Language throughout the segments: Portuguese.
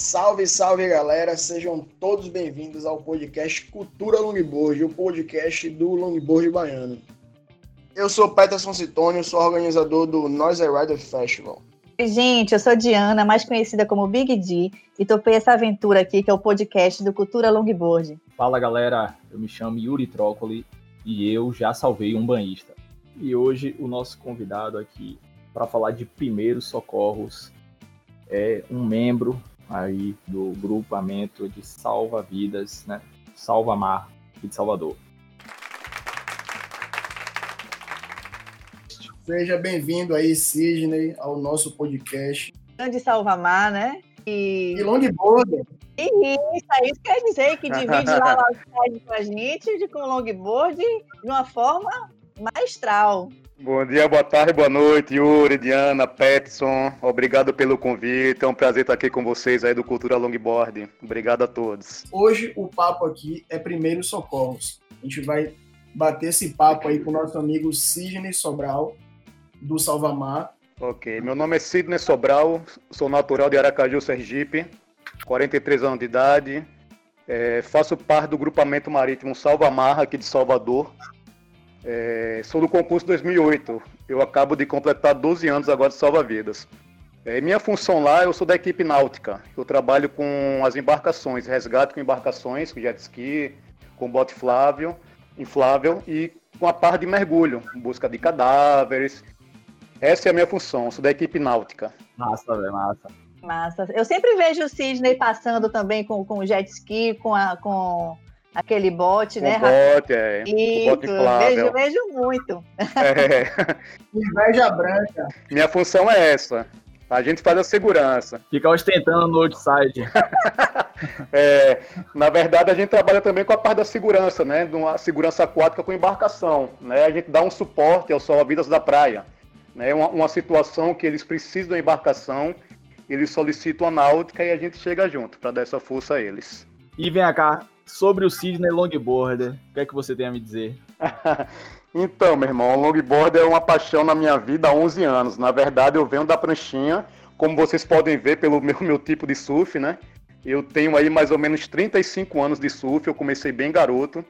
Salve, salve galera, sejam todos bem-vindos ao podcast Cultura Longboard, o podcast do Longboard Baiano. Eu sou Peterson Citônio, sou organizador do Noise Rider Festival. Oi, gente, eu sou Diana, mais conhecida como Big D, e topei essa aventura aqui que é o podcast do Cultura Longboard. Fala galera, eu me chamo Yuri Trócoli e eu já salvei um banhista. E hoje o nosso convidado aqui para falar de primeiros socorros é um membro aí do grupamento de salva-vidas, né? Salva-Mar aqui de Salvador. Seja bem-vindo aí, Sidney, ao nosso podcast. Grande Salva-Mar, né? E, e longboard. Isso, isso quer dizer que divide lá o com a gente de, com longboard de uma forma maestral. Bom dia, boa tarde, boa noite, Yuri, Diana, Petson. Obrigado pelo convite. É um prazer estar aqui com vocês aí do Cultura Longboard. Obrigado a todos. Hoje o papo aqui é primeiros socorros. A gente vai bater esse papo aí com o nosso amigo Sidney Sobral, do Salvamar. Ok, meu nome é Sidney Sobral, sou natural de Aracaju, Sergipe, 43 anos de idade. É, faço parte do grupamento marítimo Salvamar aqui de Salvador. É, sou do concurso 2008. Eu acabo de completar 12 anos agora de salva-vidas. É, minha função lá, eu sou da equipe náutica. Eu trabalho com as embarcações, resgate com embarcações, com jet ski, com bote flável, inflável e com a parte de mergulho, busca de cadáveres. Essa é a minha função, sou da equipe náutica. Massa, velho, massa. Massa. Eu sempre vejo o Sidney passando também com, com jet ski, com, a, com Aquele bote, né? Bote, é. Isso, bote vejo, vejo muito. É. Inveja branca. Minha função é essa. A gente faz a segurança. Fica ostentando no outside. é, na verdade, a gente trabalha também com a parte da segurança, né? De uma segurança aquática com embarcação. Né? A gente dá um suporte ao salva-vidas da praia. Né? Uma, uma situação que eles precisam de embarcação, eles solicitam a náutica e a gente chega junto para dar essa força a eles. E vem cá, sobre o Sidney Longboarder, o que é que você tem a me dizer? então, meu irmão, o longboard é uma paixão na minha vida há 11 anos. Na verdade, eu venho da pranchinha, como vocês podem ver pelo meu, meu tipo de surf, né? Eu tenho aí mais ou menos 35 anos de surf, eu comecei bem garoto.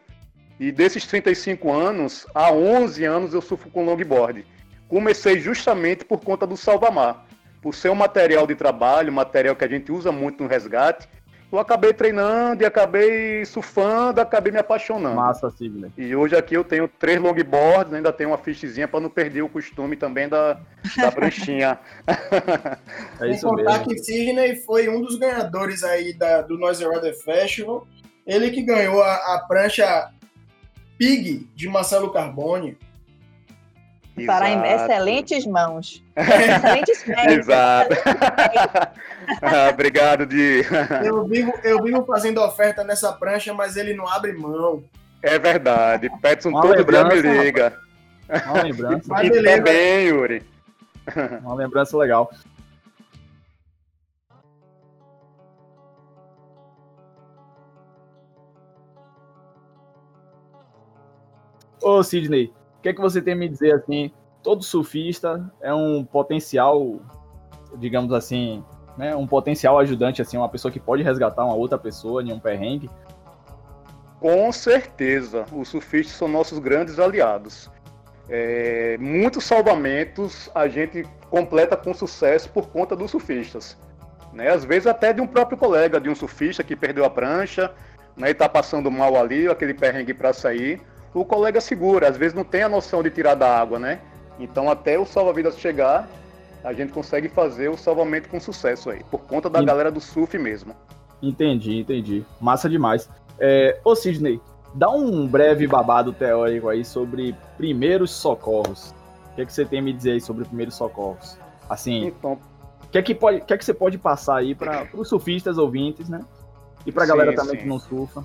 E desses 35 anos, há 11 anos eu surfo com longboard. Comecei justamente por conta do salvamar. Por ser um material de trabalho, material que a gente usa muito no resgate, eu acabei treinando e acabei surfando, acabei me apaixonando. Massa, Sidney. E hoje aqui eu tenho três longboards, ainda tenho uma fichezinha para não perder o costume também da, da pranchinha. é isso Sem contar mesmo. que Sidney foi um dos ganhadores aí da, do Noise Rider Festival. Ele que ganhou a, a prancha Pig de Marcelo Carbone. Para em excelentes mãos. excelentes pés. Exato. ah, obrigado, Di. eu, vivo, eu vivo fazendo oferta nessa prancha, mas ele não abre mão. É verdade. Petson todo dia me liga. Uma lembrança. e também, Yuri. Uma lembrança legal. Ô, Sidney, o que é que você tem a me dizer assim? Todo surfista é um potencial, digamos assim, né, um potencial ajudante, assim, uma pessoa que pode resgatar uma outra pessoa em um perrengue? Com certeza, os surfistas são nossos grandes aliados. É, muitos salvamentos a gente completa com sucesso por conta dos surfistas. Né? Às vezes até de um próprio colega, de um surfista que perdeu a prancha, né, e está passando mal ali, aquele perrengue para sair o colega segura, às vezes não tem a noção de tirar da água, né? Então até o salva-vidas chegar, a gente consegue fazer o salvamento com sucesso aí, por conta da galera do surf mesmo. Entendi, entendi. Massa demais. É, ô Sidney, dá um breve babado teórico aí sobre primeiros socorros. O que, é que você tem a me dizer aí sobre primeiros socorros? Assim, então, o que é que, pode, que, é que você pode passar aí para os surfistas ouvintes, né? E para a galera também sim. que não surfa.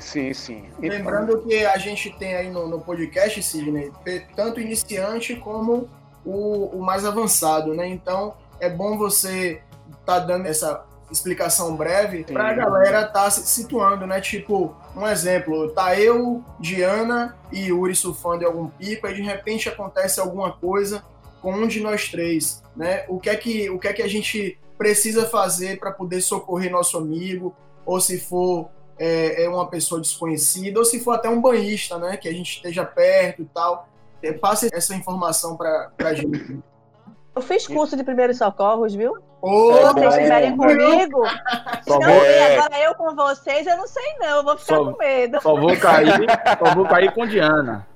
Sim, sim. Lembrando que a gente tem aí no, no podcast, Sidney, tanto iniciante como o, o, mais avançado, né? Então é bom você tá dando essa explicação breve para a galera tá se situando, né? Tipo, um exemplo, tá eu, Diana e Yuri surfando em algum pico, aí de repente acontece alguma coisa com um de nós três, né? O que é que, o que, é que a gente precisa fazer para poder socorrer nosso amigo, ou se for é, é, uma pessoa desconhecida, ou se for até um banhista, né? Que a gente esteja perto e tal. É, passe essa informação para a gente. Eu fiz curso de primeiros socorros, viu? Ô, Se vocês estiverem comigo, Só não, vou, É. agora eu com vocês, eu não sei não, eu vou ficar Só- com medo. só vou cair, só vou cair com Diana.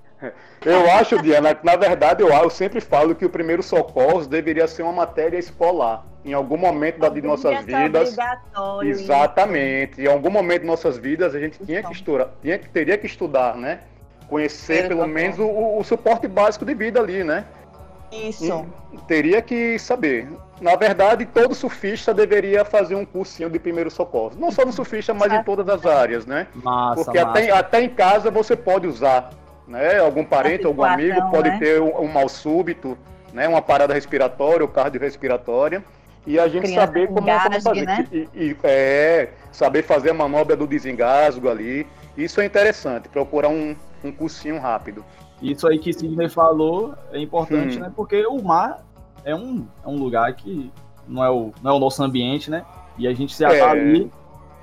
Eu acho, Diana, que na verdade eu, eu sempre falo que o primeiro socorros deveria ser uma matéria escolar. Em algum momento da, de nossas vidas. Exatamente. Em algum momento de nossas vidas a gente tinha que estudar, tinha, que- teria que estudar, né? Conhecer pelo socorro. menos o, o suporte básico de vida ali, né? Isso. E teria que saber. Na verdade, todo surfista deveria fazer um cursinho de primeiro socorro. Não só no surfista, mas em todas as áreas, né? Massa, Porque massa. até, até em casa você pode usar, né? Algum parente, algum amigo pode né? ter um, um mal súbito, né? Uma parada respiratória ou cardiorrespiratória. E a gente Criança saber com como, como gasgue, fazer. né? E, e- é, saber fazer a manobra do desengasgo ali. Isso é interessante, procurar um, um cursinho rápido. Isso aí que Sidney falou é importante, Hum. né? Porque o mar é um, é um lugar que não é, o, não é o nosso ambiente, né? E a gente já É. ali.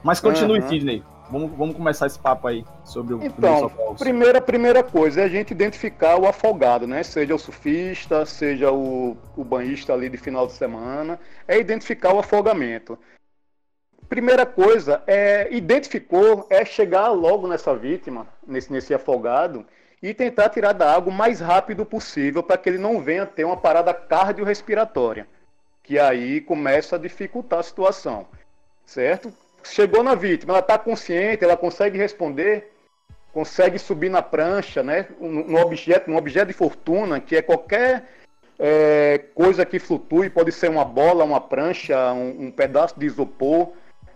Mas continue, Aham. Sidney. Vamos, vamos começar esse papo aí sobre o Então, primeiro. Primeira, primeira coisa é a gente identificar o afogado, né? Seja o surfista, seja o, o banhista ali de final de semana, é identificar o afogamento. Primeira coisa é identificou, é chegar logo nessa vítima, nesse, nesse afogado, e tentar tirar da água o mais rápido possível para que ele não venha ter uma parada cardiorrespiratória, que aí começa a dificultar a situação, certo? Chegou na vítima, ela está consciente, ela consegue responder, consegue subir na prancha, né? Um, objeto, um objeto de fortuna, que é qualquer é, coisa que flutue, pode ser uma bola, uma prancha, um, um pedaço de isopor,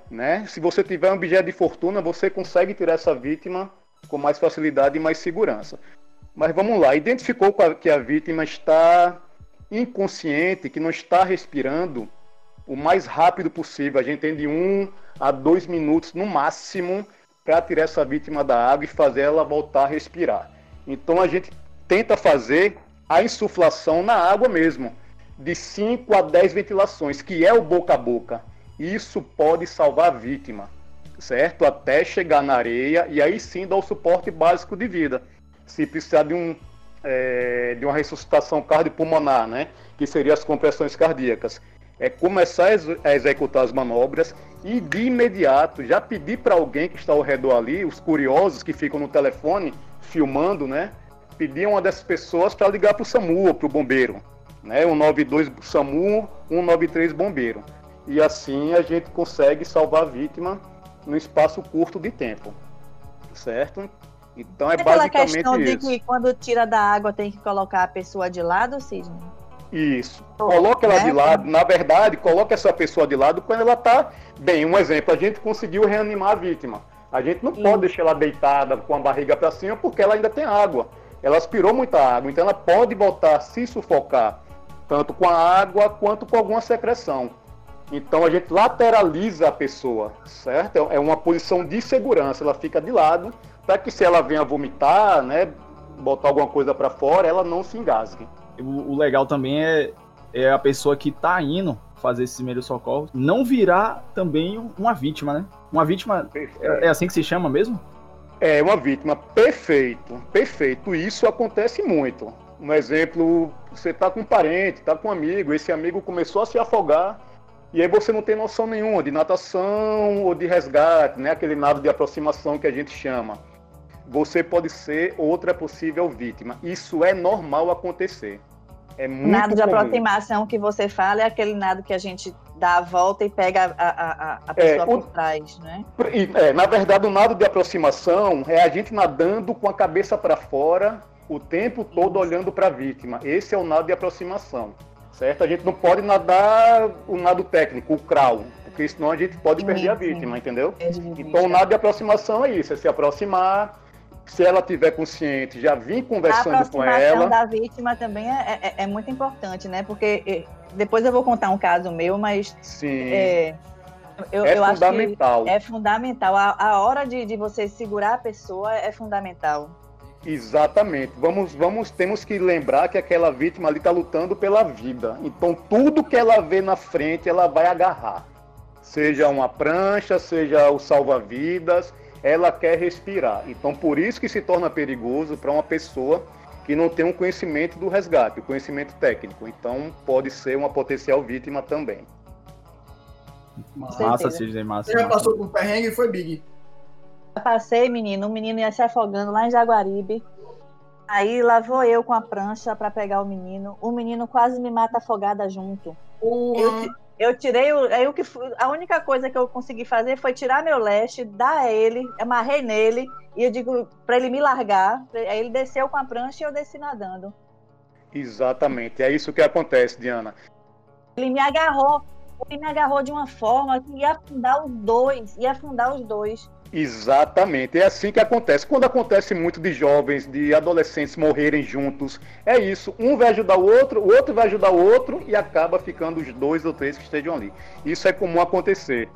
né? Se você tiver um objeto de fortuna, você consegue tirar essa vítima com mais facilidade e mais segurança. Mas vamos lá, identificou que a vítima está inconsciente, que não está respirando o mais rápido possível. A gente tem de um a dois minutos no máximo para tirar essa vítima da água e fazer ela voltar a respirar. Então a gente tenta fazer a insuflação na água mesmo, de 5 a 10 ventilações, que é o boca a boca. Isso pode salvar a vítima, certo? Até chegar na areia e aí sim dar o suporte básico de vida. Se precisar de, um, é, de uma ressuscitação cardiopulmonar, né? Que seriam as compressões cardíacas. É começar a ex- a executar as manobras e de imediato já pedir para alguém que está ao redor ali, os curiosos que ficam no telefone filmando, né? Pedir uma dessas pessoas para ligar para o SAMU ou para o bombeiro, né? 192 SAMU, 193 bombeiro. E assim a gente consegue salvar a vítima num espaço curto de tempo, certo? Então é Aquela questão basicamente de isso. que quando tira da água tem que colocar a pessoa de lado, Sidney? Isso. Coloca ela Né? de lado. Na verdade, coloca essa pessoa de lado quando ela está bem. Um exemplo, a gente conseguiu reanimar a vítima. A gente não Isso. pode deixar ela deitada com a barriga para cima porque ela ainda tem água. Ela aspirou muita água, então ela pode voltar a se sufocar, tanto com a água quanto com alguma secreção. Então a gente lateraliza a pessoa, certo? É uma posição de segurança. Ela fica de lado para que se ela venha vomitar, né, botar alguma coisa para fora, ela não se engasgue. O, o legal também é, é a pessoa que tá indo fazer esse primeiro socorro não virar também uma vítima, né? Uma vítima é, é assim que se chama mesmo? É uma vítima, perfeito, perfeito. Isso acontece muito. Um exemplo, você tá com um parente, tá com um amigo, esse amigo começou a se afogar e aí você não tem noção nenhuma de natação ou de resgate, né? Aquele nado de aproximação que a gente chama. Você pode ser outra possível vítima. Isso é normal acontecer. É muito nado de comum. aproximação que você fala é aquele nado que a gente dá a volta e pega a, a, a- a pessoa É, o- por trás, né? É, na verdade, o nado de aproximação é a gente nadando com a cabeça para fora o tempo todo olhando para a vítima. Esse é o nado de aproximação, certo? A gente não pode nadar o nado técnico, o crawl, porque senão a gente pode Sim, perder a vítima, entendeu? Então, o nado de aproximação é isso, é se aproximar, se ela tiver consciente, já vir A conversando com aproximação ela. da vítima também é, é- é muito importante, né? Porque eh, depois eu vou contar um caso meu, mas Sim, é, eu, é eu fundamental. é fundamental. A, a hora de, de você segurar a pessoa é fundamental. Exatamente. Vamos, vamos, temos que lembrar que aquela vítima ali está lutando pela vida. Então tudo que ela vê na frente, ela vai agarrar. Seja uma prancha, seja o salva-vidas, ela quer respirar. Então por isso que se torna perigoso para uma pessoa que não tem um conhecimento do resgate, o conhecimento técnico. Então pode ser uma potencial vítima também. Massa, Sidney, massa. Você já passou por perrengue e foi Big. Passei, menino. O menino ia se afogando lá em Jaguaribe. Aí lá vou eu com a prancha para pegar o menino. O menino quase me mata afogada junto. Eu, eu, tirei o. Aí o que a única coisa que eu consegui fazer foi tirar meu leste, dar a ele, amarrei nele e eu digo para ele me largar. Aí ele desceu com a prancha e eu desci nadando. Exatamente. É isso que acontece, Diana. Ele me agarrou. Ele me agarrou de uma forma que ia afundar os dois. Ia afundar os dois. Exatamente, é assim que acontece. Quando acontece muito de jovens, de adolescentes morrerem juntos, é isso. Um vai ajudar o outro, o outro vai ajudar o outro e acaba ficando os dois ou três que estejam ali. Isso é comum acontecer.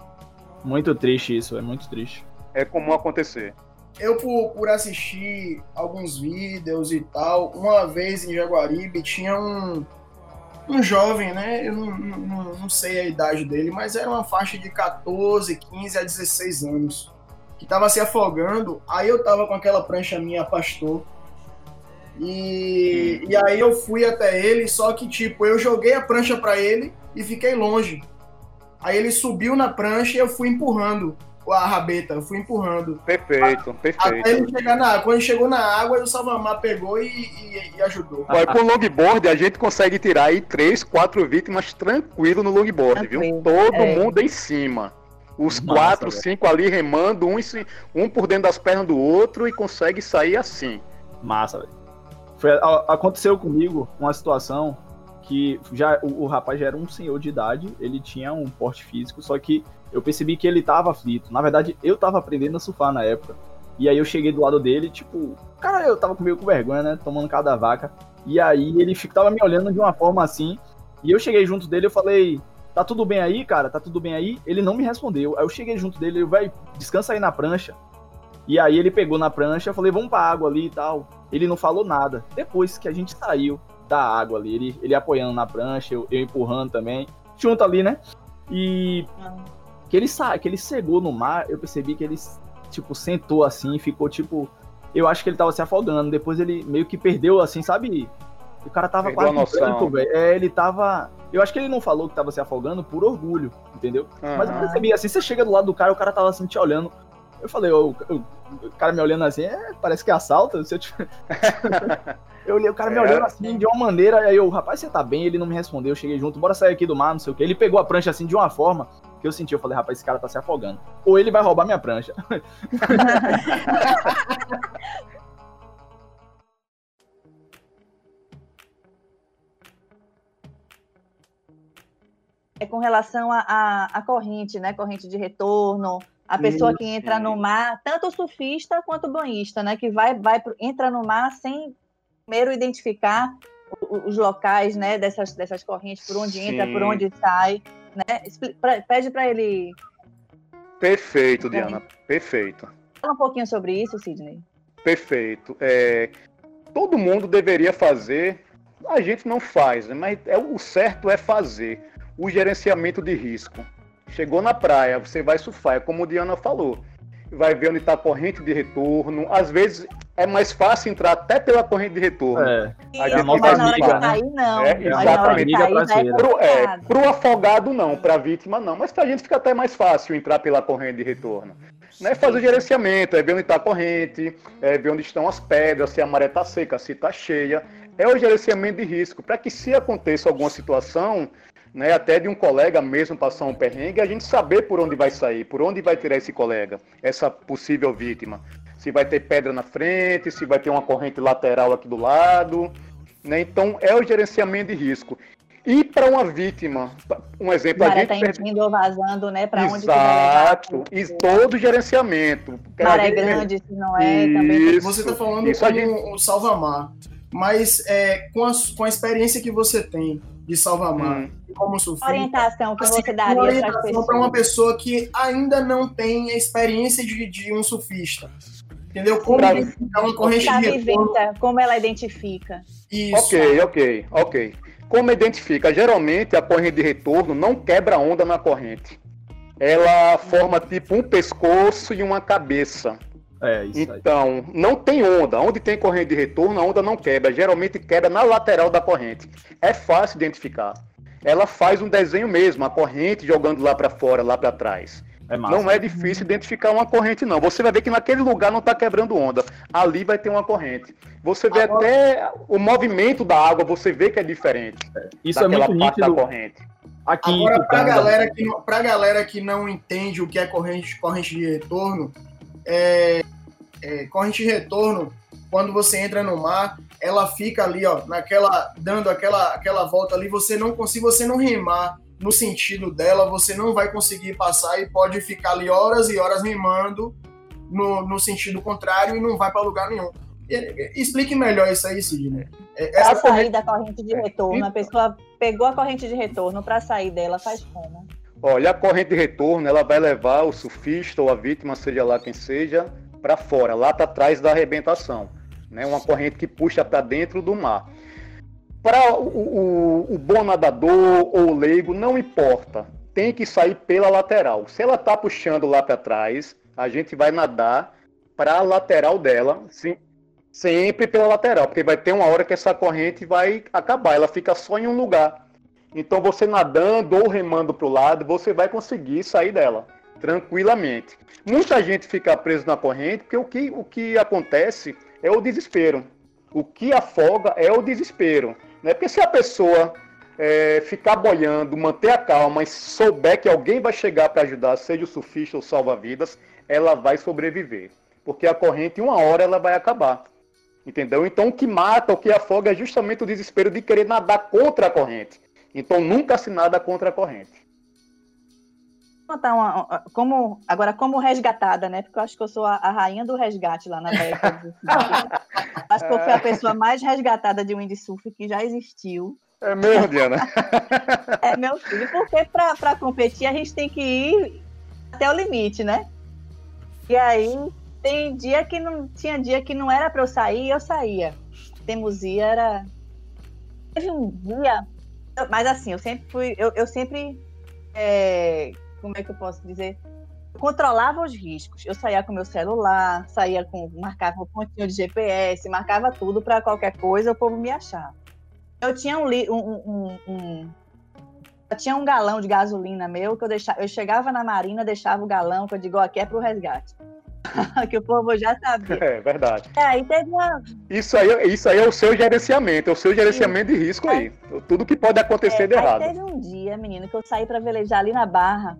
Muito triste isso, é muito triste. É comum acontecer. Eu, por, por assistir alguns vídeos e tal, uma vez em Jaguaribe tinha um, um jovem, né? Eu não, não, não sei a idade dele, mas era uma faixa de 14, 15 a 16 anos que tava se afogando. Aí eu tava com aquela prancha minha pastor. E, e aí eu fui até ele, só que tipo, eu joguei a prancha para ele e fiquei longe. Aí ele subiu na prancha e eu fui empurrando a rabeta, eu fui empurrando. Perfeito, perfeito. Até ele chegar na água. Quando ele chegou na água, o Salvamar pegou e, e, e ajudou. Olha, com o longboard, a gente consegue tirar aí três, quatro vítimas tranquilo no longboard, viu? Todo é. mundo em cima. Os Massa, quatro, velho. cinco ali remando, um, um por dentro das pernas do outro e consegue sair assim. Massa, velho. Foi, aconteceu comigo uma situação que já o, o, rapaz já era um senhor de idade, ele tinha um porte físico, só que eu percebi que ele tava aflito. Na verdade, eu tava aprendendo a surfar na época. E aí eu cheguei do lado dele, tipo, cara, eu tava meio com vergonha, né? Tomando cada vaca. E aí ele tava me olhando de uma forma assim. E eu cheguei junto dele, eu falei, tá tudo bem aí, cara? Tá tudo bem aí? Ele não me respondeu. Aí eu cheguei junto dele, ele vai, descansa aí na prancha. E aí ele pegou na prancha, eu falei, vamos pra água ali e tal. Ele não falou nada. Depois que a gente saiu da água ali, ele, ele apoiando na prancha, eu, eu empurrando também, junto ali, né? E que ele sa que ele cegou no mar, eu percebi que ele tipo sentou assim, ficou tipo, eu acho que ele tava se afogando. Depois ele meio que perdeu assim, sabe? O cara tava Perdeu quase branco, velho. É, ele tava eu acho que ele não falou que tava se afogando por orgulho, entendeu? Uhum. Mas eu percebi, assim, você chega do lado do cara, o cara tava assim te olhando. Eu falei, o, o cara me olhando assim, é, parece que assalta. Se eu, te... eu olhei o cara me é. olhando assim de uma maneira, aí eu, rapaz, você tá bem? Ele não me respondeu, eu cheguei junto, bora sair aqui do mar, não sei o que. Ele pegou a prancha assim de uma forma que eu senti, eu falei, rapaz, esse cara tá se afogando. Ou ele vai roubar minha prancha. é com relação à corrente, né? Corrente de retorno, a pessoa que entra no mar, tanto o surfista quanto o banhista, né? Que vai, vai entra no mar sem primeiro identificar os locais, né? Dessas, dessas correntes, por onde Sim. entra, por onde sai, né? Pede para ele. Perfeito, Diana. Perfeito. Fala um pouquinho sobre isso, Sidney. Perfeito. É, todo mundo deveria fazer. A gente não faz, né? mas é, o certo é fazer o gerenciamento de risco. Chegou na praia, você vai surfar, é como o Diana falou. Vai ver onde está a corrente de retorno. Às vezes é mais fácil entrar até pela corrente de retorno. É, a gente não vai amiga, Cair, não. É, exatamente. Para é, pro afogado, não. Para a vítima, não. Mas para a gente fica até mais fácil entrar pela corrente de retorno. Né? Fazer o gerenciamento, é ver onde está a corrente, é ver onde estão as pedras, se a maré está seca, se está cheia. É o gerenciamento de risco, para que se aconteça alguma situação, né, até de um colega mesmo passar um perrengue, a gente saber por onde vai sair, por onde vai tirar esse colega, essa possível vítima. Se vai ter pedra na frente, se vai ter uma corrente lateral aqui do lado. Né? Então, é o gerenciamento de risco. E para uma vítima, um exemplo... Maré está gente... indo ou vazando, né? Para onde Exato. E todo o gerenciamento. Maré gente... grande, se não é, isso, também. Você está falando isso como gente... um salva-mar. Mas é, com, a, com a experiência que você tem, de Salvamar, hum. como surfista. Orientação que assim, você daria orientação para uma pessoa que ainda não tem a experiência de, de um surfista. Entendeu? Como Pra- identificar uma corrente de retorno. como ela identifica. Isso. Ok, ok, ok. Como identifica? Geralmente a corrente de retorno não quebra onda na corrente. Ela forma tipo um pescoço e uma cabeça. É, isso aí. Então, não tem onda. Onde tem corrente de retorno, a onda não quebra. Geralmente quebra na lateral da corrente. É fácil identificar. Ela faz um desenho mesmo, a corrente jogando lá para fora, lá para trás. É massa. Não é difícil identificar uma corrente, não. Você vai ver que naquele lugar não está quebrando onda. Ali vai ter uma corrente. Você vê Agora- até o movimento da água, você vê que é diferente. Isso é daquela muito parte da corrente. aqui Agora, pra Itupanga. galera, que galera que não entende o que é corrente, corrente de retorno, é, é, corrente de retorno, quando você entra no mar, ela fica ali, ó, naquela, dando aquela, aquela volta ali, você não consegue, você não remar no sentido dela, você não vai conseguir passar e pode ficar ali horas e horas remando no, no sentido contrário e não vai para lugar nenhum. Explique melhor isso aí, Sidney. É, Para Essa sair da corrente de retorno, a pessoa pegou a corrente de retorno, para sair dela faz como? Olha, a corrente de retorno, ela vai levar o surfista ou a vítima, seja lá quem seja, para fora, lá para trás da arrebentação. Né? Uma corrente que puxa para dentro do mar. Para o, o, o bom nadador ou o leigo, não importa. Tem que sair pela lateral. Se ela está puxando lá para trás, a gente vai nadar para a lateral dela, sim, sempre pela lateral, porque vai ter uma hora que essa corrente vai acabar, ela fica só em um lugar. Então você nadando ou remando para o lado, você vai conseguir sair dela tranquilamente. Muita gente fica preso na corrente porque o que, o que acontece é o desespero. O que afoga é o desespero. Né? Porque se a pessoa é, ficar boiando, manter a calma e souber que alguém vai chegar para ajudar, seja o surfista ou salva-vidas, ela vai sobreviver. Porque a corrente, uma hora, ela vai acabar. Entendeu? Então o que mata, o que afoga é justamente o desespero de querer nadar contra a corrente. Então nunca se nada contra a corrente. Contar uma, como, agora, como resgatada, né? Porque eu acho que eu sou a, a rainha do resgate lá na Bahia. acho que eu fui a pessoa mais resgatada de windsurf que já existiu. É mesmo, Diana? É, meu filho, porque para competir a gente tem que ir até o limite, né? E aí tem dia que não tinha dia que não era para eu sair, eu saía. Teimosia era. Teve um dia, mas assim, eu sempre fui, eu, eu sempre, é, como é que eu posso dizer? Eu controlava os riscos. Eu saía com meu celular, saía com, marcava um pontinho de GPS, marcava tudo para qualquer coisa o povo me achar. Eu tinha um, um, um- um- eu tinha um galão de gasolina meu que eu deixava, eu chegava na marina, deixava o galão, que eu digo, aqui é pro resgate. que o povo já sabia. É verdade. É, aí teve uma. Isso aí, isso aí é o seu gerenciamento, é o seu gerenciamento de risco aí. Tudo que pode acontecer é, de aí errado. teve um dia, menino, que eu saí para velejar ali na barra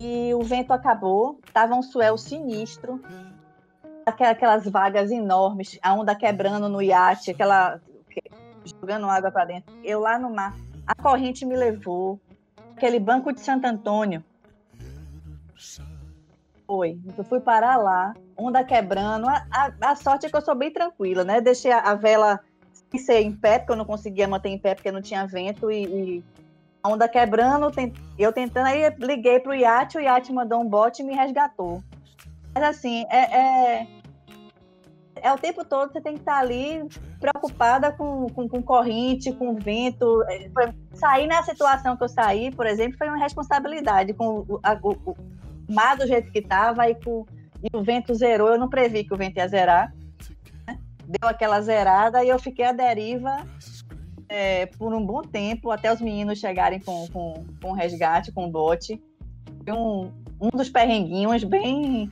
e o vento acabou, tava um suel sinistro, aquela- aquelas vagas enormes, a onda quebrando no iate, aquela jogando água para dentro. Eu lá no mar, a corrente me levou, aquele banco de Santo Antônio. Foi, eu fui parar lá, onda quebrando. A, a- a sorte é que eu sou bem tranquila, né? Deixei a, a vela ser em pé, porque eu não conseguia manter em pé porque não tinha vento e, e a onda quebrando, eu tentando, aí liguei pro iate, o iate mandou um bote e me resgatou. Mas assim, é, é, é o tempo todo você tem que estar ali preocupada com, com, com corrente, com vento. É, Sair na situação que eu saí, por exemplo, foi uma responsabilidade com a- o- mar do jeito que estava e, com- e o vento zerou. Eu não previ que o vento ia zerar. né? Deu aquela zerada e eu fiquei à deriva é, por um bom tempo, até os meninos chegarem com, com, com resgate, com bote. Foi um, um dos perrenguinhos bem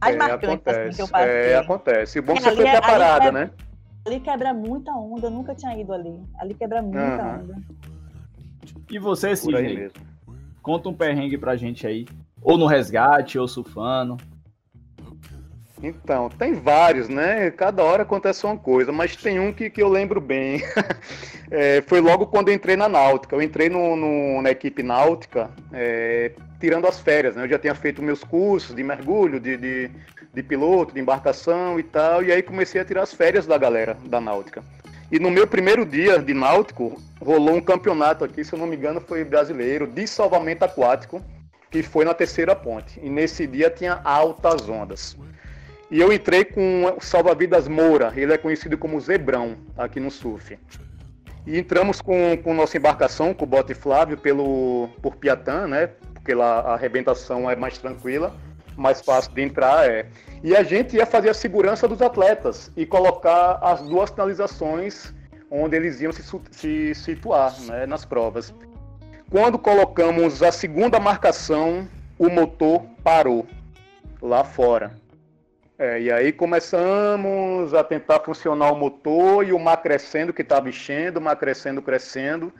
mais É, marcantes assim, que eu acontece. passei. É, acontece. O bom é que É, você foi ali é- ali preparada, né? Ali quebra muita onda, eu nunca tinha ido ali. Ali quebra muita Aham. onda. E você, Por aí Sidney? Conta um perrengue pra gente aí. Ou no resgate, ou surfando. Então, tem vários, né? Cada hora acontece uma coisa, mas tem um que, que eu lembro bem. É, foi logo quando entrei na Náutica. Eu entrei no, no- na equipe náutica é, tirando as férias, né? Eu já tinha feito meus cursos de mergulho, de, de, de piloto, de embarcação e tal, e aí comecei a tirar as férias da galera da Náutica. E no meu primeiro dia de náutico, rolou um campeonato aqui, se eu não me engano, foi brasileiro, de salvamento aquático. que foi na terceira ponte. E nesse dia tinha altas ondas. E eu entrei com o salva-vidas Moura, ele é conhecido como Zebrão aqui no surf. E entramos com, com nossa embarcação, com o bote Flávio, pelo, por Piatã, né? Porque lá a arrebentação é mais tranquila, mais fácil de entrar é. E a gente ia fazer a segurança dos atletas e colocar as duas finalizações onde eles iam se, se situar né, nas provas. Quando colocamos a segunda marcação, o motor parou lá fora. É, e aí começamos a tentar funcionar o motor e o mar crescendo, que estava enchendo, o mar crescendo, crescendo.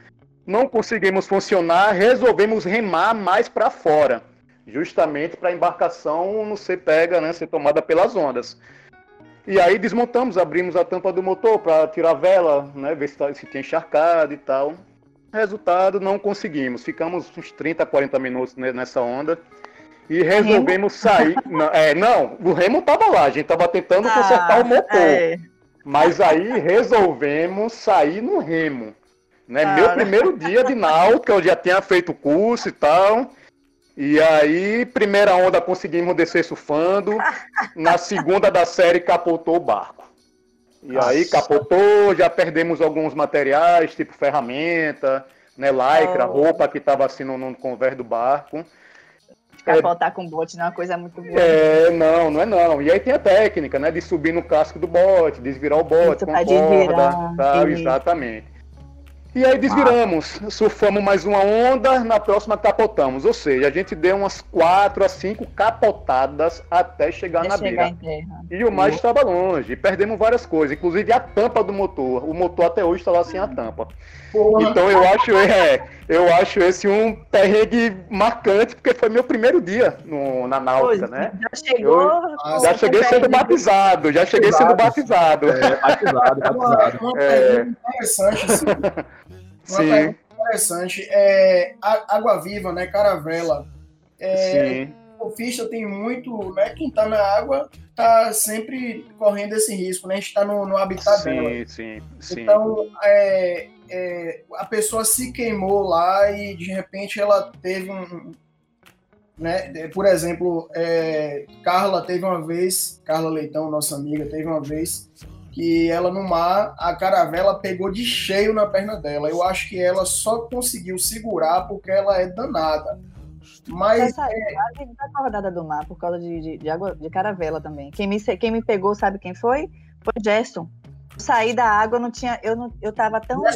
Não conseguimos funcionar, resolvemos remar mais para fora, justamente para a embarcação não ser pega, né, ser tomada pelas ondas. E aí desmontamos, abrimos a tampa do motor para tirar a vela, né, ver se, tá, se tinha encharcado e tal. Resultado, não conseguimos. Ficamos uns 30, 40 minutos nessa onda e resolvemos sair. não, é, não, o remo estava lá, a gente estava tentando ah, consertar o motor. É. Mas aí resolvemos sair no remo. Né? Meu primeiro dia de náutica, eu já tinha feito curso e tal. E aí, primeira onda conseguimos descer surfando. Na segunda da série capotou o barco. E Nossa. aí capotou, já perdemos alguns materiais, tipo ferramenta, né, lycra, oh. roupa que estava assim no, no convés do barco. Capotar é, com bote não é uma coisa muito boa. É, não, não é não. E aí tem a técnica, né? De subir no casco do bote, desvirar o bote Isso, com corda, tá? Exatamente. E aí desviramos, surfamos mais uma onda, na próxima capotamos. Ou seja, a gente deu umas quatro a cinco capotadas até chegar na chegar beira. E o mar estava longe, perdemos várias coisas, inclusive a tampa do motor. O motor até hoje está lá sem a tampa. Porra. Então eu acho, é, eu acho esse um perrengue marcante, porque foi meu primeiro dia no, na náutica, né? Já chegou. Eu, já cheguei sendo batizado, já cheguei sendo batizado. É, batizado, batizado. Uma, uma é... interessante, assim. Uma Sim. pergunta interessante. É, água viva, né? Caravela. É, Sim. O surfista tem muito, né? Quem tá na água tá sempre correndo esse risco, né? A gente tá no, no habitat sim, dela. Sim, sim. Então, é, é, a pessoa se queimou lá e de repente ela teve um. Né? Por exemplo, é, Carla teve uma vez, Carla Leitão, nossa amiga, teve uma vez que ela no mar, a caravela pegou de cheio na perna dela. Eu acho que ela só conseguiu segurar porque ela é danada. Mas. Essa, é... A do mar por causa de, de, de, água de caravela também. Quem me, quem me pegou, sabe quem foi? Foi Gerson. Saí da água, não tinha. Eu, não, eu tava tão. A,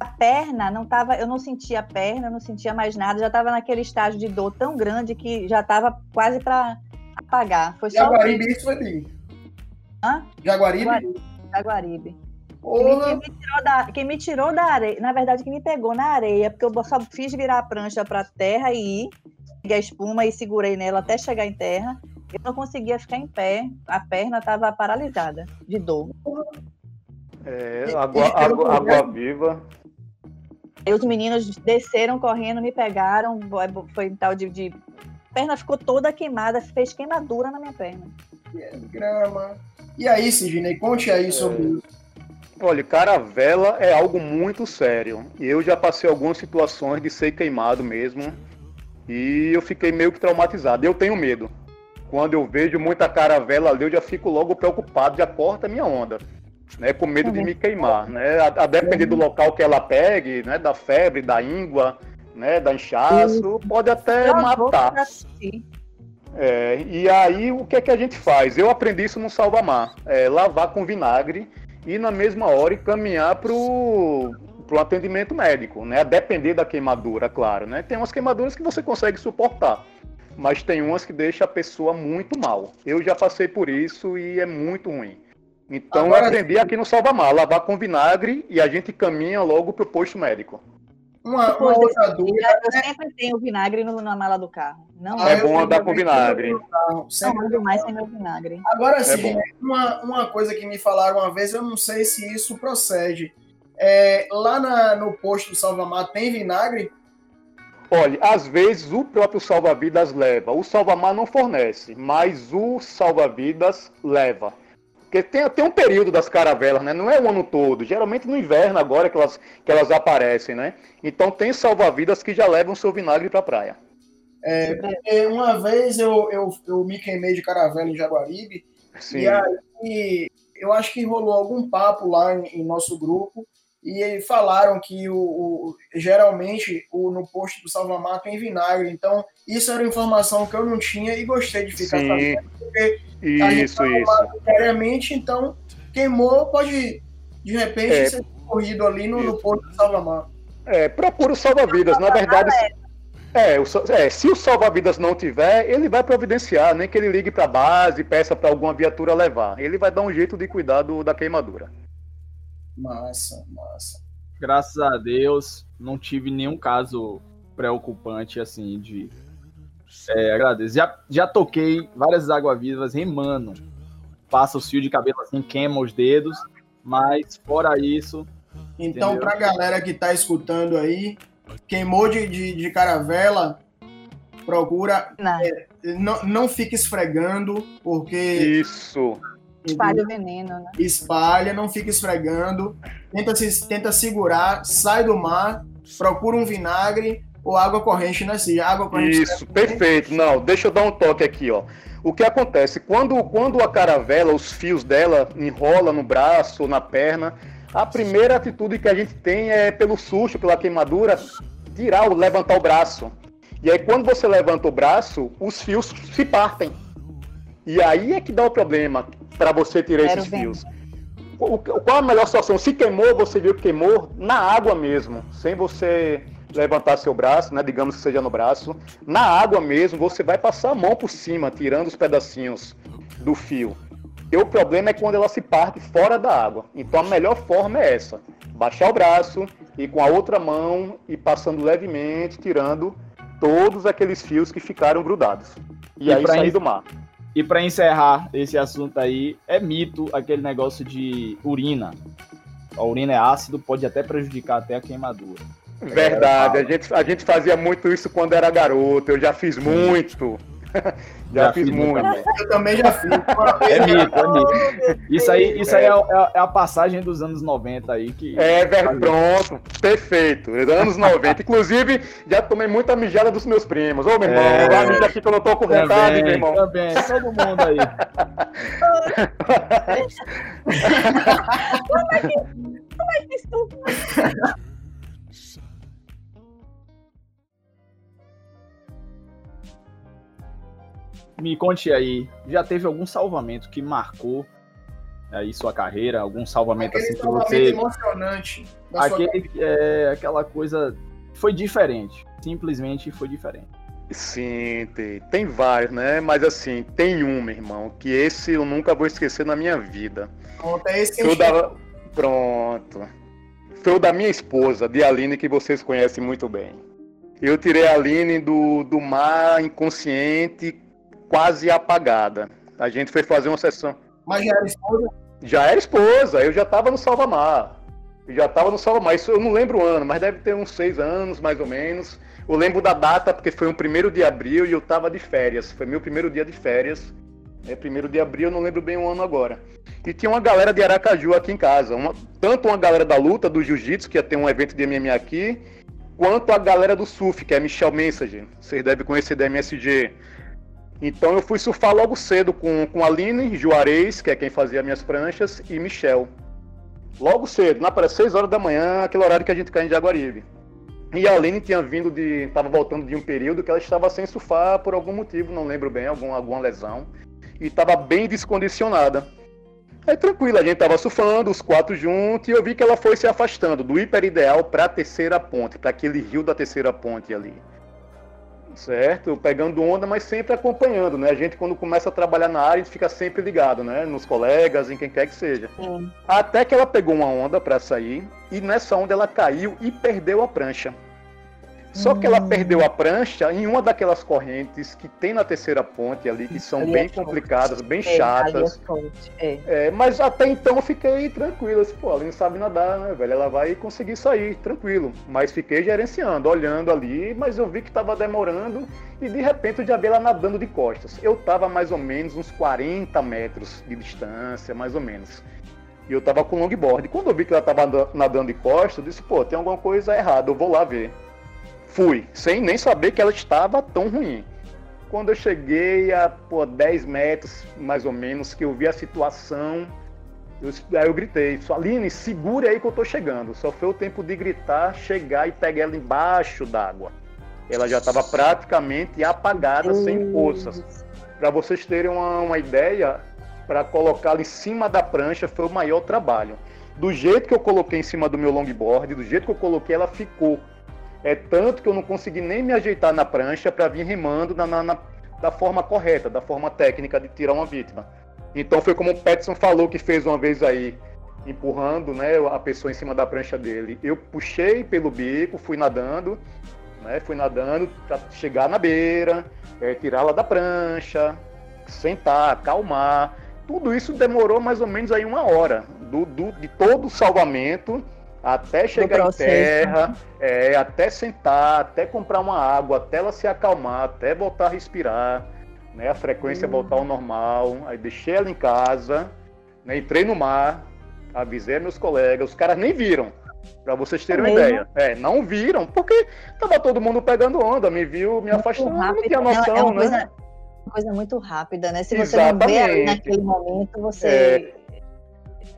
a perna não tava. Eu não sentia a perna, não sentia mais nada. Já tava naquele estágio de dor tão grande que já tava quase para apagar. Foi só. Jaguaribe, isso foi Hã? Jaguaribe? Jaguaribe. Quem, me tirou da, quem me tirou da areia, na verdade, quem me pegou na areia, porque eu só fiz virar a prancha para terra e ir, peguei a espuma e segurei nela até chegar em terra. Eu não conseguia ficar em pé, a perna estava paralisada de dor. É, água, água, água viva. E os meninos desceram correndo, me pegaram, foi tal de, de. perna ficou toda queimada, fez queimadura na minha perna. Grama. E aí, Sidney, conte aí é... sobre isso. Olha, caravela é algo muito sério. Eu já passei algumas situações de ser queimado mesmo. E eu fiquei meio que traumatizado. Eu tenho medo. Quando eu vejo muita caravela ali, eu já fico logo preocupado, já corta a minha onda. Né, com medo de me queimar, né? A, a depender do local que ela pegue, né? Da febre, da íngua, né? Da inchaço, pode até matar. É, e aí o que é que a gente faz? Eu aprendi isso no salva-mar, é, lavar com vinagre e na mesma hora caminhar para o atendimento médico, né? A depender da queimadura, claro, né? Tem umas queimaduras que você consegue suportar, mas tem umas que deixam a pessoa muito mal. Eu já passei por isso e é muito ruim. Então Agora, eu aprendi aqui no salva-mar, lavar com vinagre e a gente caminha logo para o posto médico. Uma, uma outra dúvida. Eu sempre tenho vinagre no, na mala do carro. Não ah, é bom andar com vinagre. Sempre não mais sem meu vinagre. Agora é sim, é uma, uma coisa que me falaram uma vez, eu não sei se isso procede. É, lá na, no posto do Salvamar tem vinagre? Olha, às vezes o próprio salva-vidas leva. O salva-mar não fornece, mas o salva-vidas leva. Porque tem, tem um período das caravelas, né? Não é o ano todo. Geralmente no inverno agora que elas, que elas aparecem, né? Então tem salva-vidas que já levam seu vinagre para a praia. É, uma vez eu, eu, eu me queimei de caravela em Jaguaribe. Sim. E aí eu acho que rolou algum papo lá em, em nosso grupo e falaram que o, o geralmente o, no posto do Salvamar tem vinagre. Então, isso era informação que eu não tinha e gostei de ficar Sim. sabendo, porque isso, isso. diariamente, então queimou, pode de repente é, ser corrido ali no, no posto do Salvamar. É, procura o salva-vidas. Na verdade, é, o, é, se o salva-vidas não tiver, ele vai providenciar, nem que ele ligue para a base, peça para alguma viatura levar. Ele vai dar um jeito de cuidar do, da queimadura. Massa, massa. Graças a Deus, não tive nenhum caso preocupante assim de. É, agradeço. Já, já toquei várias águas-vivas remando. Passa o fio de cabelo assim, queima os dedos, mas fora isso. Então, para a galera que está escutando aí, queimou de, de, de caravela, procura. Não. É, não, não fique esfregando, porque. Isso. Espalha o veneno, né? Espalha, não fica esfregando. Tenta, se, tenta segurar, sai do mar, procura um vinagre ou água corrente, né, Cid? Água corrente. Isso, perfeito. Não, deixa eu dar um toque aqui, ó. O que acontece? Quando, quando a caravela, os fios dela enrola no braço ou na perna, a primeira atitude que a gente tem é, pelo susto, pela queimadura, tirar, levantar o braço. E aí, quando você levanta o braço, os fios se partem. E aí é que dá o problema para você tirar Quero esses ver. fios. O, qual a melhor situação? Se queimou, você viu que queimou na água mesmo, sem você levantar seu braço, né, digamos que seja no braço, na água mesmo, você vai passar a mão por cima, tirando os pedacinhos do fio. E o problema é quando ela se parte fora da água. Então a melhor forma é essa: baixar o braço e com a outra mão e passando levemente, tirando todos aqueles fios que ficaram grudados. E, e aí sair do mar. E para encerrar esse assunto aí, é mito aquele negócio de urina. A urina é ácido, pode até prejudicar até a queimadura. Verdade, a gente, a gente fazia muito isso quando era garoto, eu já fiz muito. Já, já, fiz, fiz muito. Eu também já fiz. É mito, é mito. Isso aí, isso aí é, é, é, a passagem dos anos 90 aí que. É, velho, pronto. Perfeito. Anos 90. Inclusive, já tomei muita mijada dos meus primos. Ô, meu irmão, é... vai mijar aqui que eu não tô com vontade, também, meu irmão. Também, todo mundo aí. como é que. Como é que isso? Me conte aí, já teve algum salvamento que marcou aí sua carreira, algum salvamento Aquele assim que você emocionante. Aquele é aquela coisa foi diferente, simplesmente foi diferente. Sim, tem, tem vários, né? Mas assim, tem um, meu irmão, que esse eu nunca vou esquecer na minha vida. Pronto, é esse que eu da... Pronto. Foi o da minha esposa, de Aline, que vocês conhecem muito bem. Eu tirei a Aline do, do mar inconsciente, quase apagada. A gente foi fazer uma sessão. Mas já era esposa? Já era esposa, eu já estava no Salvamar. Eu já estava no Salvamar. Isso eu não lembro o ano, mas deve ter uns seis anos, mais ou menos. Eu lembro da data, porque foi o primeiro de abril e eu estava de férias. Foi meu primeiro dia de férias. É primeiro de abril, eu não lembro bem o ano agora. E tinha uma galera de Aracaju aqui em casa. Uma, tanto uma galera da luta, do jiu-jitsu, que ia ter um evento de MMA aqui, quanto a galera do surf, que é Michel Message. Vocês devem conhecer da MSG. Então eu fui surfar logo cedo com, com a Aline Juarez, que é quem fazia minhas pranchas, e Michel. Logo cedo, na para 6 horas da manhã, aquele horário que a gente cai em Jaguaribe. E a Aline tinha vindo de. estava voltando de um período que ela estava sem surfar por algum motivo, não lembro bem, algum, alguma lesão. E estava bem descondicionada. Aí tranquilo, a gente estava surfando, os quatro juntos, e eu vi que ela foi se afastando do hiper ideal para a terceira ponte, para aquele rio da terceira ponte ali certo? Pegando onda, mas sempre acompanhando, né? A gente, quando começa a trabalhar na área, a gente fica sempre ligado, né? Nos colegas, em quem quer que seja. Sim. Até que ela pegou uma onda para sair, e nessa onda ela caiu e perdeu a prancha. Só que ela hum. perdeu a prancha em uma daquelas correntes que tem na terceira ponte ali, que são ali bem é complicadas, bem é, chatas. É, é. mas até então eu fiquei tranquilo. Assim, pô, ela não sabe nadar, né, velho? Ela vai conseguir sair, tranquilo. Mas fiquei gerenciando, olhando ali, mas eu vi que tava demorando e de repente eu já vi ela nadando de costas. Eu tava mais ou menos uns 40 metros de distância, mais ou menos. E eu tava com longboard. Quando eu vi que ela tava nadando de costas, eu disse, pô, tem alguma coisa errada, eu vou lá ver. Fui, sem nem saber que ela estava tão ruim. Quando eu cheguei a pô, 10 metros, mais ou menos, que eu vi a situação, eu, aí eu gritei, Aline, segure aí que eu tô chegando. Só foi o tempo de gritar, chegar e pegar ela embaixo d'água. Ela já estava praticamente apagada, sem forças. Para vocês terem uma, uma ideia, para colocá-la em cima da prancha foi o maior trabalho. Do jeito que eu coloquei em cima do meu longboard, do jeito que eu coloquei, ela ficou é tanto que eu não consegui nem me ajeitar na prancha para vir remando na, na, na, da forma correta, da forma técnica de tirar uma vítima. Então foi como o Petson falou que fez uma vez aí, empurrando né, a pessoa em cima da prancha dele. Eu puxei pelo bico, fui nadando, né, fui nadando para chegar na beira, é, tirá-la da prancha, sentar, acalmar. Tudo isso demorou mais ou menos aí uma hora do, do de todo o salvamento até chegar em terra, é, até sentar, até comprar uma água, até ela se acalmar, até voltar a respirar, né? A frequência uhum. voltar ao normal. Aí deixei ela em casa, né? entrei no mar, avisei meus colegas, os caras nem viram. Pra vocês terem uma ideia. É, não viram, porque tava todo mundo pegando onda, me viu, me afastando, não tinha noção, é uma né? Coisa, coisa muito rápida, né? Se você Exatamente. não vê naquele momento, você. É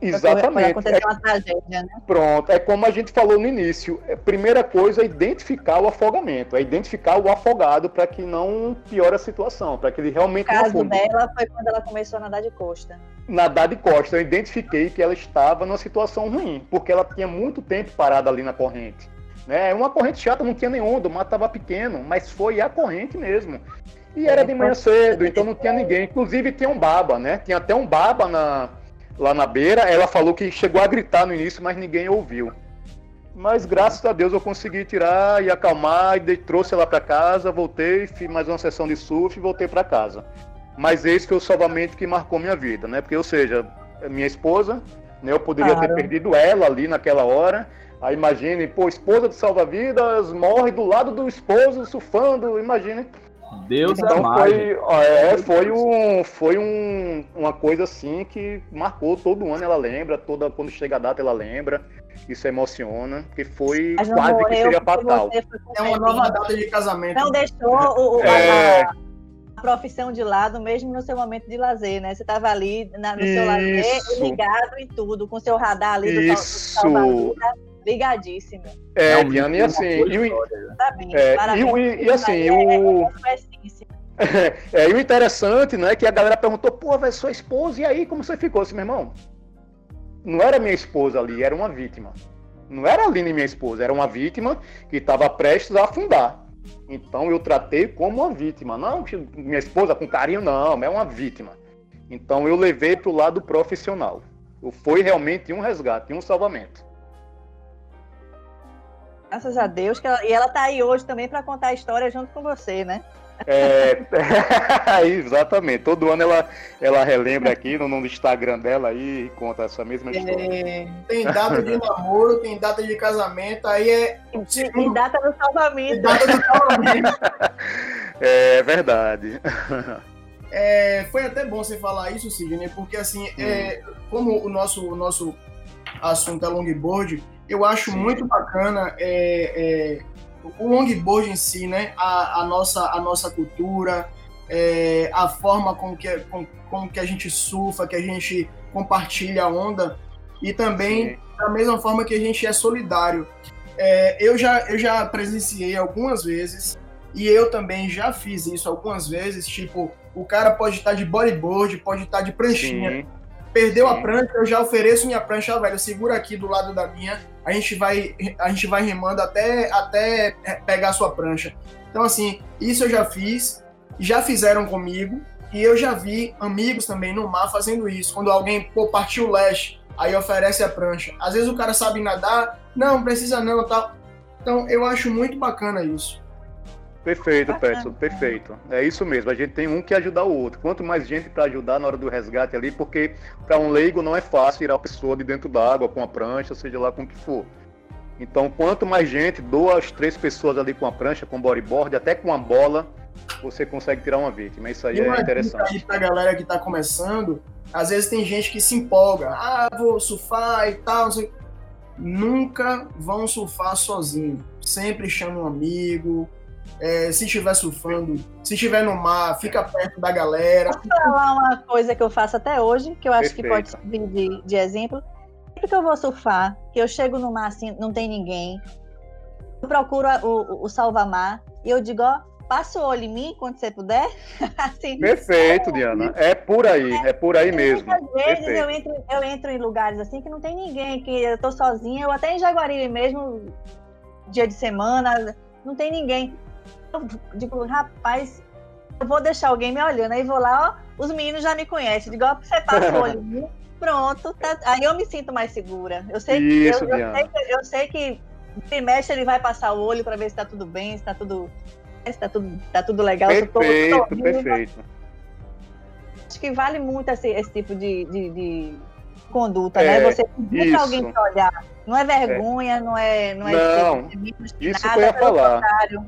Exatamente. acontecer é, uma tragédia, né? Pronto, é como a gente falou no início. A é, primeira coisa é identificar o afogamento, é identificar o afogado para que não piore a situação, para que ele realmente. O caso dela foi quando ela começou a nadar de costa. Nadar de costa, eu identifiquei que ela estava numa situação ruim, porque ela tinha muito tempo parada ali na corrente. Né? Uma corrente chata, não tinha nem onda, o mar estava pequeno, mas foi a corrente mesmo. E era de manhã cedo, então não tinha ninguém. Inclusive tinha um baba, né? Tinha até um baba na, lá na beira. Ela falou que chegou a gritar no início, mas ninguém ouviu. Mas graças a Deus eu consegui tirar e acalmar e trouxe ela para casa, voltei, fiz mais uma sessão de surf e voltei para casa. Mas esse foi o salvamento que marcou minha vida, né? Porque, ou seja, minha esposa, né, eu poderia claro. ter perdido ela ali naquela hora. Aí imagine, pô, esposa de salva-vidas morre do lado do esposo surfando, imagine. Deus então foi, é, foi, um, foi um, uma coisa assim que marcou todo ano, ela lembra, toda quando chega a data ela lembra, isso emociona, porque foi Mas quase morreu, que seria fatal. É uma nova data de casamento. Não deixou o, o é... a, a, profissão de lado, mesmo no seu momento de lazer, né? Você estava ali na, no isso. seu lazer, ligado em tudo, com seu radar ali do, isso. do ligadíssimo. É, é Diana, e assim, e, né? é, e, e, assim, o... É, e o interessante, né, que a galera perguntou, pô, vai sua esposa, e aí, como você ficou? Assim, meu irmão, não era minha esposa ali, era uma vítima. Não era a Aline minha esposa, era uma vítima que estava prestes a afundar. Então eu tratei como uma vítima. Não, minha esposa com carinho, não, é uma vítima. Então eu levei para o lado profissional. Foi realmente um resgate, um salvamento. Graças a Deus. Que ela, e ela tá aí hoje também para contar a história junto com você, né? É, exatamente. Todo ano ela, ela relembra aqui no, no Instagram dela aí e conta essa mesma é, história. É, tem data de namoro, tem data de casamento, aí é. Tem data do salvamento. Tem data do salvamento. é verdade. É, foi até bom você falar isso, Sidney, porque assim, é, como o nosso, o nosso assunto é longboard, eu acho Sim. muito bacana é, é, o longboard em si, né? A, a, nossa, a nossa cultura, é, a forma com que, com, com, que a gente surfa, que a gente compartilha a onda e também Sim. da mesma forma que a gente é solidário. É, eu, já, eu já presenciei algumas vezes e eu também já fiz isso algumas vezes, tipo, o cara pode estar de bodyboard, pode estar de pranchinha. Sim Perdeu Sim. a prancha, eu já ofereço minha prancha, velho. Segura aqui do lado da minha. A gente vai, a gente vai remando até, até pegar a sua prancha. Então, assim, isso eu já fiz, já fizeram comigo. E eu já vi amigos também no mar fazendo isso. Quando alguém pô, partiu o leste, aí oferece a prancha. Às vezes o cara sabe nadar, não, precisa não, tá. Então, eu acho muito bacana isso. Perfeito, Peterson, perfeito. É isso mesmo, a gente tem um que ajudar o outro. Quanto mais gente para ajudar na hora do resgate ali, porque para um leigo não é fácil tirar a pessoa de dentro d'água com a prancha, seja lá com o que for. Então, quanto mais gente, duas, três pessoas ali com a prancha, com bodyboard, até com a bola, você consegue tirar uma vítima. Isso aí é interessante. Para a galera que está começando, às vezes tem gente que se empolga, ah, vou surfar e tal. Nunca vão surfar sozinho. Sempre chama um amigo, é, se estiver surfando, se estiver no mar, fica perto da galera. Posso falar uma coisa que eu faço até hoje, que eu acho Perfeito. que pode servir de, de exemplo? Sempre que eu vou surfar, que eu chego no mar assim, não tem ninguém, eu procuro o, o salva-mar e eu digo, ó, passa o olho em mim quando você puder. assim, Perfeito, Diana. É por aí, é, é por aí mesmo. Muitas vezes eu entro, eu entro em lugares assim que não tem ninguém, que eu tô sozinha, eu até em Jaguaribe mesmo, dia de semana, não tem ninguém eu digo, rapaz, eu vou deixar alguém me olhando. Aí vou lá, ó, os meninos já me conhecem. Digo, ó, você passa o olho, pronto. Tá... Aí eu me sinto mais segura. Eu sei que, Isso, eu, eu, sei que eu sei que trimestre ele vai passar o olho para ver se tá tudo bem, se tá tudo, se tá tudo, tá tudo legal. Perfeito, tô, perfeito. Acho que vale muito esse, esse tipo de, de, de conduta, né? é, né? Você pedir alguém te olhar. Não é vergonha, é. não é. Não, é não isso nada, que eu ia falar. Contrário.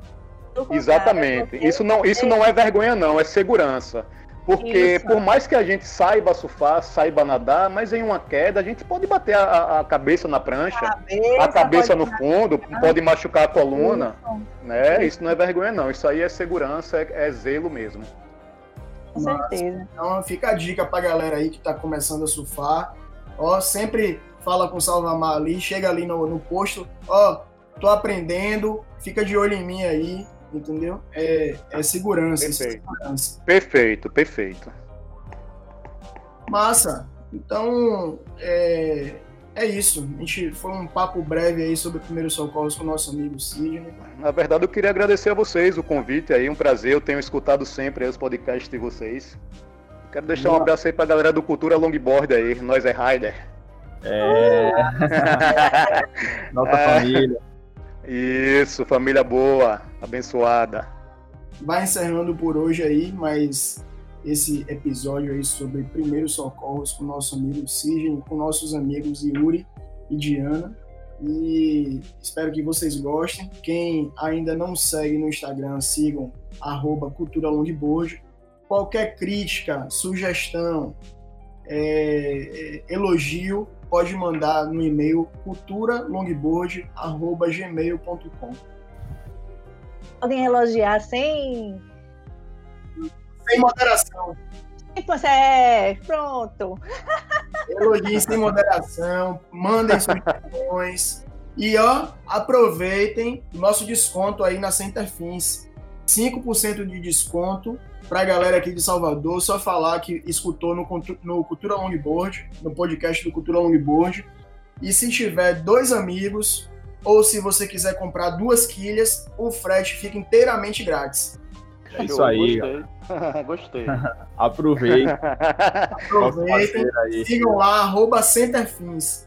Exatamente. Isso não, isso não é vergonha, não, é segurança. Porque isso. por mais que a gente saiba surfar, saiba nadar, mas em uma queda a gente pode bater a, a cabeça na prancha, cabeça, a cabeça no fundo, pode machucar a coluna. Isso. Né? Isso não é vergonha, não. Isso aí é segurança, é, é zelo mesmo. Com certeza. Então fica a dica pra galera aí que tá começando a surfar. Ó, sempre fala com o Salvamar ali, chega ali no, no posto, ó, tô aprendendo, fica de olho em mim aí entendeu? É, é segurança. É perfeito. segurança. perfeito, perfeito. Massa. Então, é, é isso. A gente foi um papo breve aí sobre primeiros socorros com o nosso amigo Sidney. Na verdade, eu queria agradecer a vocês o convite aí, um prazer. Eu tenho escutado sempre os podcasts de vocês. Quero deixar Boa. um abraço aí pra galera do Cultura Longboard aí, nós é Rider. É. Nossa é. família. Isso, família boa, abençoada. Vai encerrando por hoje aí, mas esse episódio aí sobre primeiros socorros com nosso amigo Sidney, com nossos amigos Yuri e Diana. E espero que vocês gostem. Quem ainda não segue no Instagram, sigam arroba Cultura. Qualquer crítica, sugestão, é, é, elogio, pode mandar no e-mail culturalongboard.gmail.com. Podem elogiar sem. Sem moderação. É, pronto. Elogiem sem moderação, mandem sugestões. E ó, aproveitem o nosso desconto aí na Center Fins. 5% de desconto para a galera aqui de Salvador, só falar que escutou no, no Cultura Longboard, no podcast do Cultura Longboard. E se tiver dois amigos, ou se você quiser comprar duas quilhas, o frete fica inteiramente grátis. É isso aí. Gostei. Gostei. Aproveitem. Aproveitem. Sigam lá, arroba Centerfins.